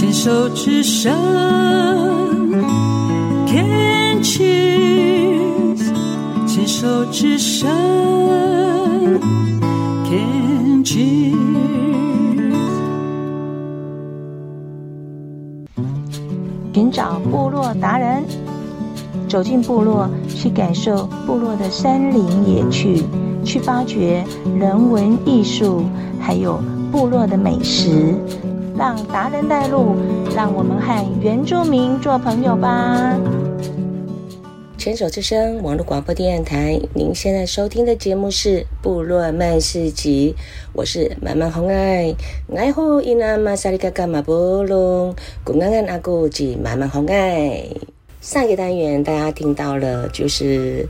牵手之声，Can cheers，牵手之声，Can cheers。寻找部落达人，走进部落，去感受部落的山林野趣，去发掘人文艺术，还有部落的美食。让达人带路，让我们和原住民做朋友吧。牵手之声网络广播电台，您现在收听的节目是《部落漫市集》，我是满满红爱。爱护伊那玛萨里嘎嘎马波隆，古安安阿古吉满满红爱。上一个单元大家听到了，就是。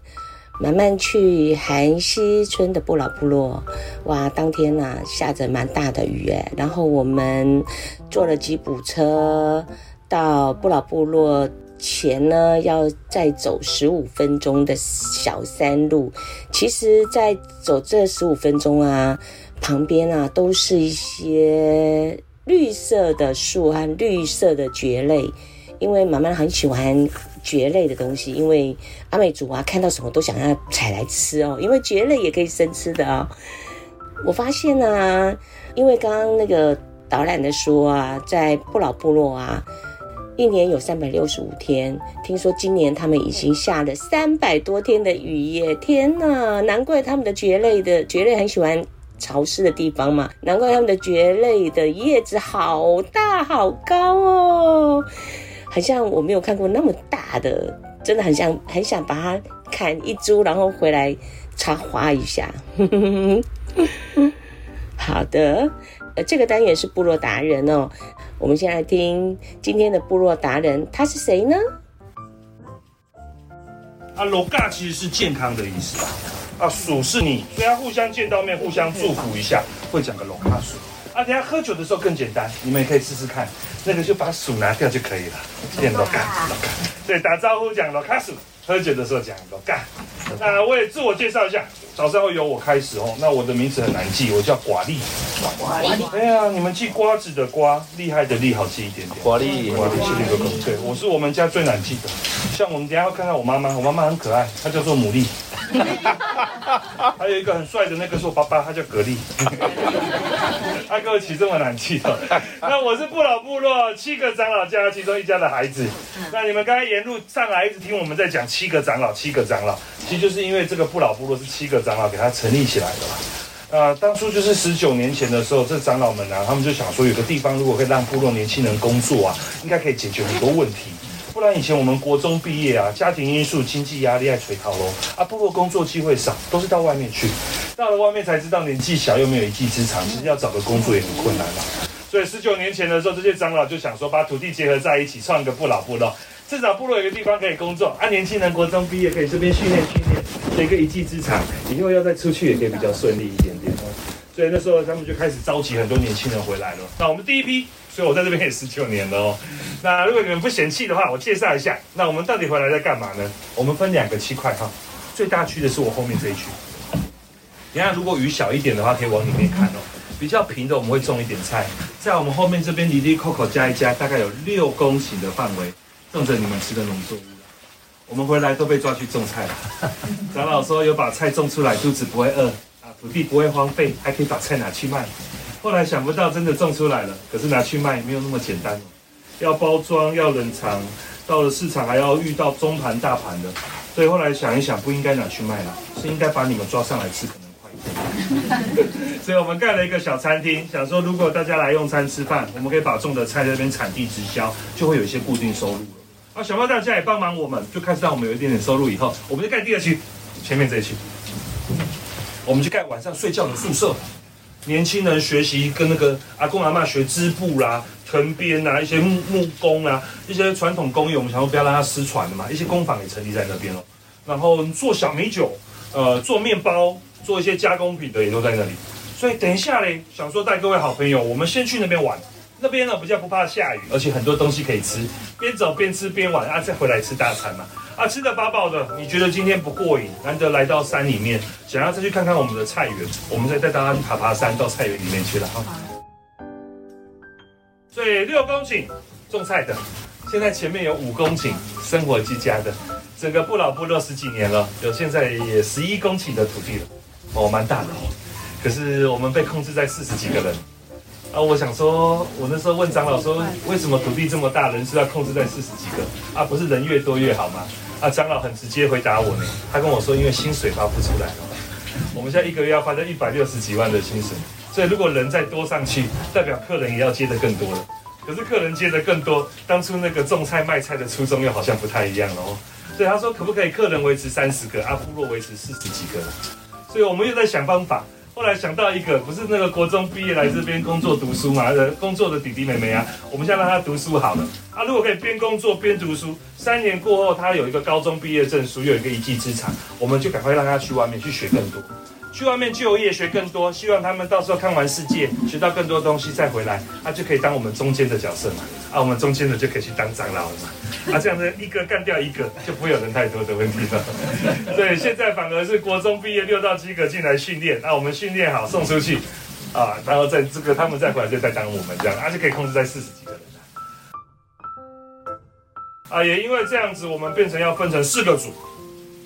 慢慢去韩溪村的不老部落，哇，当天呐、啊、下着蛮大的雨诶，然后我们坐了吉普车到不老部落前呢，要再走十五分钟的小山路。其实，在走这十五分钟啊，旁边啊都是一些绿色的树和绿色的蕨类，因为妈妈很喜欢。蕨类的东西，因为阿美族啊，看到什么都想要采来吃哦。因为蕨类也可以生吃的、哦。我发现啊，因为刚刚那个导览的说啊，在不老部落啊，一年有三百六十五天，听说今年他们已经下了三百多天的雨耶！天哪，难怪他们的蕨类的蕨类很喜欢潮湿的地方嘛，难怪他们的蕨类的叶子好大好高哦。很像我没有看过那么大的，真的很像，很想把它砍一株，然后回来插花一下。好的，呃，这个单元是部落达人哦。我们先来听今天的部落达人，他是谁呢？啊，罗嘎其实是健康的意思啊。鼠是你，所以要互相见到面，互相祝福一下，会讲个罗嘎鼠。啊，等下喝酒的时候更简单，你们也可以试试看。那个就把鼠拿掉就可以了，变罗嘎罗嘎。对，打招呼讲罗嘎鼠，喝酒的时候讲罗嘎。那我也自我介绍一下，早上会由我开始哦。那我的名字很难记，我叫寡力。寡力。哎呀，你们记瓜子的瓜，厉害的厉，好记一点点。寡力，寡力，谢谢哥哥。对，我是我们家最难记的。像我们等下要看看我妈妈，我妈妈很可爱，她叫做牡蛎。哈哈哈还有一个很帅的那个是我爸爸，他叫格力。他给我起这么难记的。那我是不老部落七个长老家其中一家的孩子。那你们刚才沿路上来一直听我们在讲七个长老，七个长老，其实就是因为这个不老部落是七个长老给他成立起来的嘛。啊，当初就是十九年前的时候，这长老们啊，他们就想说，有个地方如果可以让部落年轻人工作啊，应该可以解决很多问题。不然以前我们国中毕业啊，家庭因素、经济压力爱垂逃喽啊，部落工作机会少，都是到外面去。到了外面才知道年纪小又没有一技之长，其实要找个工作也很困难了。所以十九年前的时候，这些长老就想说，把土地结合在一起，创一个不老部落，至少部落有个地方可以工作啊。年轻人国中毕业可以这边训练训练，学一个一技之长，以后要再出去也可以比较顺利一点点。所以那时候他们就开始召集很多年轻人回来了。那我们第一批。所以我在这边也十九年了哦。那如果你们不嫌弃的话，我介绍一下。那我们到底回来在干嘛呢？我们分两个区块哈。最大区的是我后面这一区。你看如果雨小一点的话，可以往里面看哦。比较平的我们会种一点菜。在我们后面这边，里里扣扣加一加，大概有六公顷的范围，种着你们吃的农作物。我们回来都被抓去种菜了。长老说有把菜种出来，肚子不会饿啊，土地不会荒废，还可以把菜拿去卖。后来想不到真的种出来了，可是拿去卖没有那么简单哦，要包装，要冷藏，到了市场还要遇到中盘大盘的，所以后来想一想，不应该拿去卖了，是应该把你们抓上来吃，可能快一点。所以我们盖了一个小餐厅，想说如果大家来用餐吃饭，我们可以把种的菜在这边产地直销，就会有一些固定收入了。啊，想不到大家也帮忙我们，就开始让我们有一点点收入以后，我们就盖第二期，前面这一期，我们就盖晚上睡觉的宿舍。年轻人学习跟那个阿公阿嬷学织布啦、藤编啊、一些木木工啊、一些传统工艺，我们想说不要让它失传的嘛。一些工坊也成立在那边哦。然后做小米酒，呃，做面包，做一些加工品的也都在那里。所以等一下嘞，想说带各位好朋友，我们先去那边玩。那边呢比较不怕下雨，而且很多东西可以吃，边走边吃边玩啊，再回来吃大餐嘛。吃的饱饱的，你觉得今天不过瘾？难得来到山里面，想要再去看看我们的菜园，我们再带大家去爬爬山，到菜园里面去了哈。所以六公顷种菜的，现在前面有五公顷生活居家的，整个不老部落十几年了，有现在也十一公顷的土地了，哦，蛮大的哦。可是我们被控制在四十几个人啊！我想说，我那时候问长老说，为什么土地这么大，人是要控制在四十几个啊？不是人越多越好吗？啊，长老很直接回答我呢，他跟我说，因为薪水发不出来了，我们现在一个月要发这一百六十几万的薪水。所以如果人再多上去，代表客人也要接得更多了。可是客人接得更多，当初那个种菜卖菜的初衷又好像不太一样了哦。所以他说可不可以客人维持三十个，啊，部落维持四十几个？所以我们又在想方法。后来想到一个，不是那个国中毕业来这边工作读书嘛？呃，工作的弟弟妹妹啊，我们现在让他读书好了。啊，如果可以边工作边读书，三年过后他有一个高中毕业证书，又有一个一技之长，我们就赶快让他去外面去学更多。去外面就业学更多，希望他们到时候看完世界，学到更多东西再回来，他、啊、就可以当我们中间的角色嘛。啊，我们中间的就可以去当长老了嘛。啊，这样子一个干掉一个，就不会有人太多的问题了。所以现在反而是国中毕业六到七个进来训练，啊，我们训练好送出去，啊，然后在这个他们再回来就再当我们这样，啊，就可以控制在四十几个人。啊，也因为这样子，我们变成要分成四个组。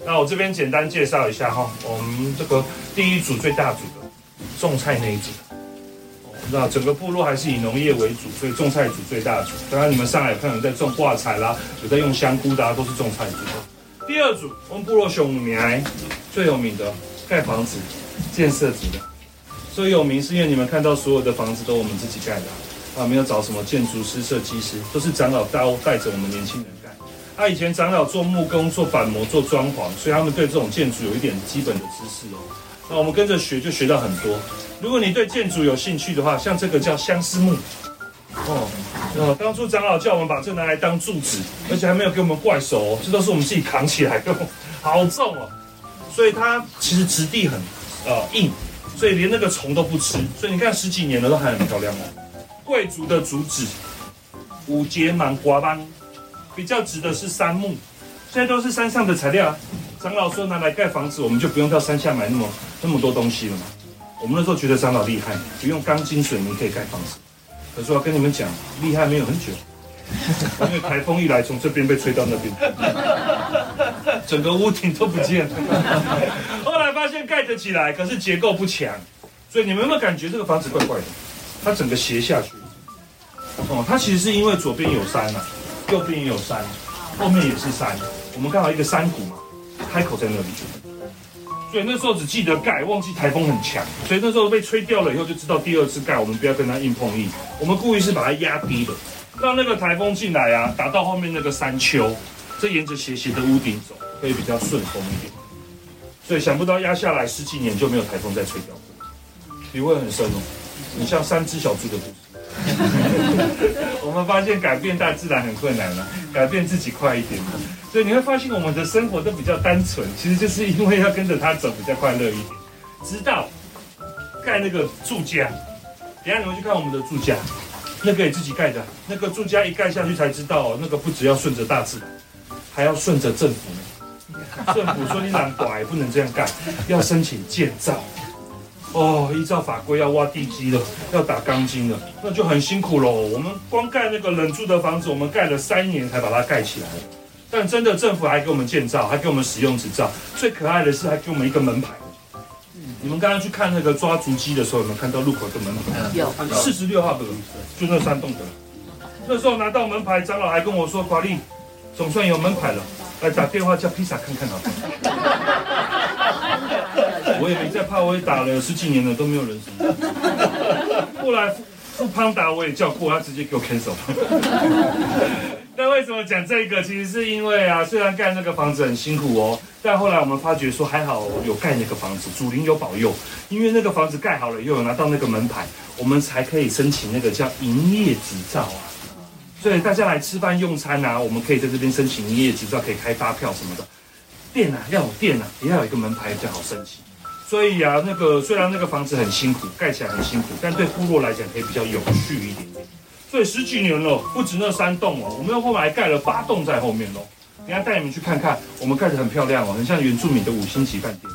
那我这边简单介绍一下哈，我们这个第一组最大组的种菜那一组，那整个部落还是以农业为主，所以种菜组最大组。刚刚你们上来看有在种挂菜啦，有在用香菇的，都是种菜组。第二组我们部落熊苗最有名的盖房子建设组的，最有名是因为你们看到所有的房子都我们自己盖的啊，没有找什么建筑师、设计师，都是长老带带着我们年轻人。他以前长老做木工、做板模、做装潢，所以他们对这种建筑有一点基本的知识哦。那我们跟着学就学到很多。如果你对建筑有兴趣的话，像这个叫相思木哦，哦，当初长老叫我们把这拿来当柱子，而且还没有给我们怪手哦，这都是我们自己扛起来的，好重哦。所以它其实质地很呃硬，所以连那个虫都不吃。所以你看十几年了都还很漂亮哦。贵族的竹子，五节芒瓜斑。比较值的是杉木，现在都是山上的材料。长老说拿来盖房子，我们就不用到山下买那么那么多东西了嘛。我们那时候觉得长老厉害，不用钢筋水泥可以盖房子。可是我要跟你们讲，厉害没有很久，因为台风一来，从这边被吹到那边，整个屋顶都不见了。后来发现盖得起来，可是结构不强，所以你们有没有感觉这个房子怪怪的？它整个斜下去。哦，它其实是因为左边有山呐、啊。右边也有山，后面也是山，我们刚好一个山谷嘛，开口在那里，所以那时候只记得盖，忘记台风很强，所以那时候被吹掉了以后就知道第二次盖我们不要跟它硬碰硬，我们故意是把它压低的，让那个台风进来啊，打到后面那个山丘，这沿着斜斜的屋顶走，会比较顺风一点。所以想不到压下来十几年就没有台风再吹掉过，体会很深哦，你像三只小猪的故事。我们发现改变大自然很困难了，改变自己快一点。所以你会发现我们的生活都比较单纯，其实就是因为要跟着他走比较快乐一点。直到盖那个住家，等下你们去看我们的住家，那个也自己盖的。那个住家一盖下去才知道，那个不只要顺着大自然，还要顺着政府。政府说你懒拐不能这样盖，要申请建造。哦，依照法规要挖地基了，要打钢筋了，那就很辛苦喽。我们光盖那个冷住的房子，我们盖了三年才把它盖起来。但真的政府还给我们建造，还给我们使用执照。最可爱的是还给我们一个门牌。你们刚刚去看那个抓足迹的时候，有没有看到路口的门牌？有，四十六号的，就那三栋的。那时候拿到门牌，长老还跟我说：“华丽，总算有门牌了，来打电话叫披萨看看好不好？” 我也没在怕，我也打了十几年了，都没有人生。后来富富胖达我也叫过，他直接给我 cancel。那为什么讲这个？其实是因为啊，虽然盖那个房子很辛苦哦，但后来我们发觉说还好有盖那个房子，主灵有保佑，因为那个房子盖好了，又有拿到那个门牌，我们才可以申请那个叫营业执照啊。所以大家来吃饭用餐啊，我们可以在这边申请营业执照，可以开发票什么的。店啊，要有店啊，也要有一个门牌比较好申请。所以啊，那个虽然那个房子很辛苦，盖起来很辛苦，但对部落来讲可以比较有序一点点。所以十几年了，不止那三栋哦，我们又后来盖了八栋在后面哦。等下带你们去看看，我们盖得很漂亮哦，很像原住民的五星级饭店。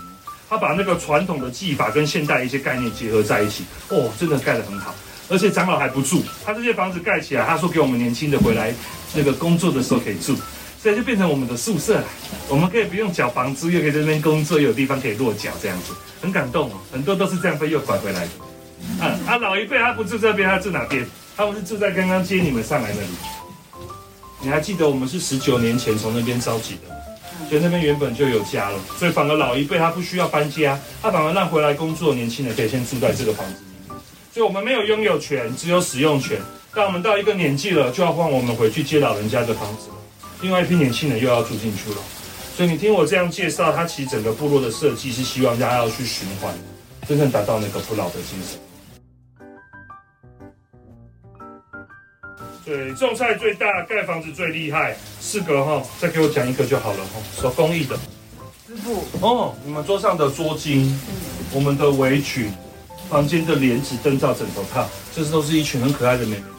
他把那个传统的技法跟现代一些概念结合在一起，哦，真的盖得很好。而且长老还不住，他这些房子盖起来，他说给我们年轻的回来那个工作的时候可以住，所以就变成我们的宿舍了。我们可以不用缴房租，又可以在那边工作，又有地方可以落脚，这样子很感动哦。很多都是这样被又拐回来的。嗯，啊，老一辈他不住这边，他住哪边？他们是住在刚刚接你们上来那里。你还记得我们是十九年前从那边召集的？所以那边原本就有家了，所以反而老一辈他不需要搬家，他反而让回来工作年轻人可以先住在这个房子里面。所以我们没有拥有权，只有使用权。但我们到一个年纪了，就要换我们回去接老人家的房子了。另外一批年轻人又要住进去了。所以你听我这样介绍，它其实整个部落的设计是希望大家要去循环，真正达到那个不老的精神。对，种菜最大，盖房子最厉害。四个哈，再给我讲一个就好了哈。手工艺的，师傅哦，你们桌上的桌巾，嗯、我们的围裙，房间的帘子、灯罩、枕头套，这些都是一群很可爱的美眉织出来的哦。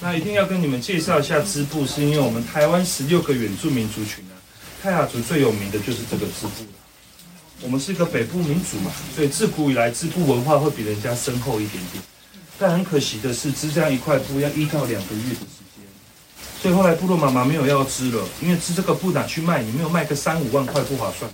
那一定要跟你们介绍一下织布，是因为我们台湾十六个原住民族群啊，泰雅族最有名的就是这个织布。我们是一个北部民族嘛，所以自古以来织布文化会比人家深厚一点点。但很可惜的是，织这样一块布要一到两个月的时间，所以后来部落妈妈没有要织了，因为织这个布拿去卖，你没有卖个三五万块不划算。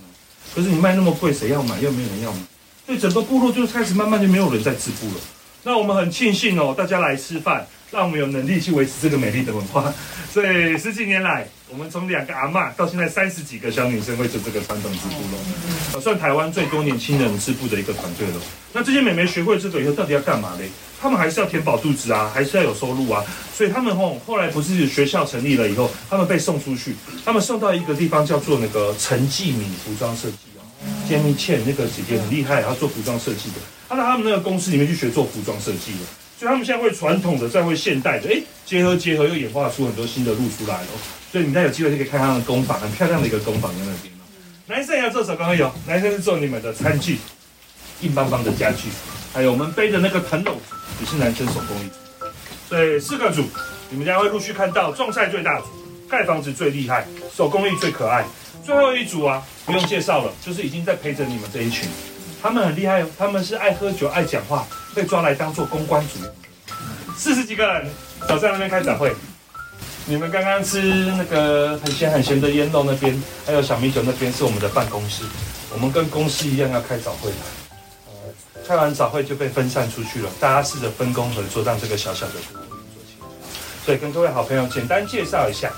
可是你卖那么贵，谁要买？又没有人要买，所以整个部落就开始慢慢就没有人在织布了。那我们很庆幸哦，大家来吃饭，让我们有能力去维持这个美丽的文化。所以十几年来，我们从两个阿嬷到现在三十几个小女生会做这个传统织布了，算台湾最多年轻人织布的一个团队了。那这些美眉学会这个以后，到底要干嘛嘞？他们还是要填饱肚子啊，还是要有收入啊。所以他们后后来不是学校成立了以后，他们被送出去，他们送到一个地方叫做那个陈继敏服装设计哦。Jenny Chen 那个姐姐很厉害，她做服装设计的，他在他们那个公司里面去学做服装设计的。所以他们现在会传统的，再会现代的，哎，结合结合又演化出很多新的路出来了。所以你们有机会就可以看他们的工坊，很漂亮的一个工坊在那边。男生也要做手工艺有，男生是做你们的餐具，硬邦邦的家具。还有我们背的那个藤篓，也是男生手工艺。所以四个组，你们将会陆续看到种菜最大组，盖房子最厉害，手工艺最可爱。最后一组啊，不用介绍了，就是已经在陪着你们这一群。他们很厉害，他们是爱喝酒、爱讲话，被抓来当做公关组。四十几个人，早上那边开早会。你们刚刚吃那个很咸很咸的腌肉那边，还有小米酒那边是我们的办公室。我们跟公司一样要开早会的。开完早会就被分散出去了，大家试着分工合作，让这个小小的部落运作起来。所以跟各位好朋友简单介绍一下，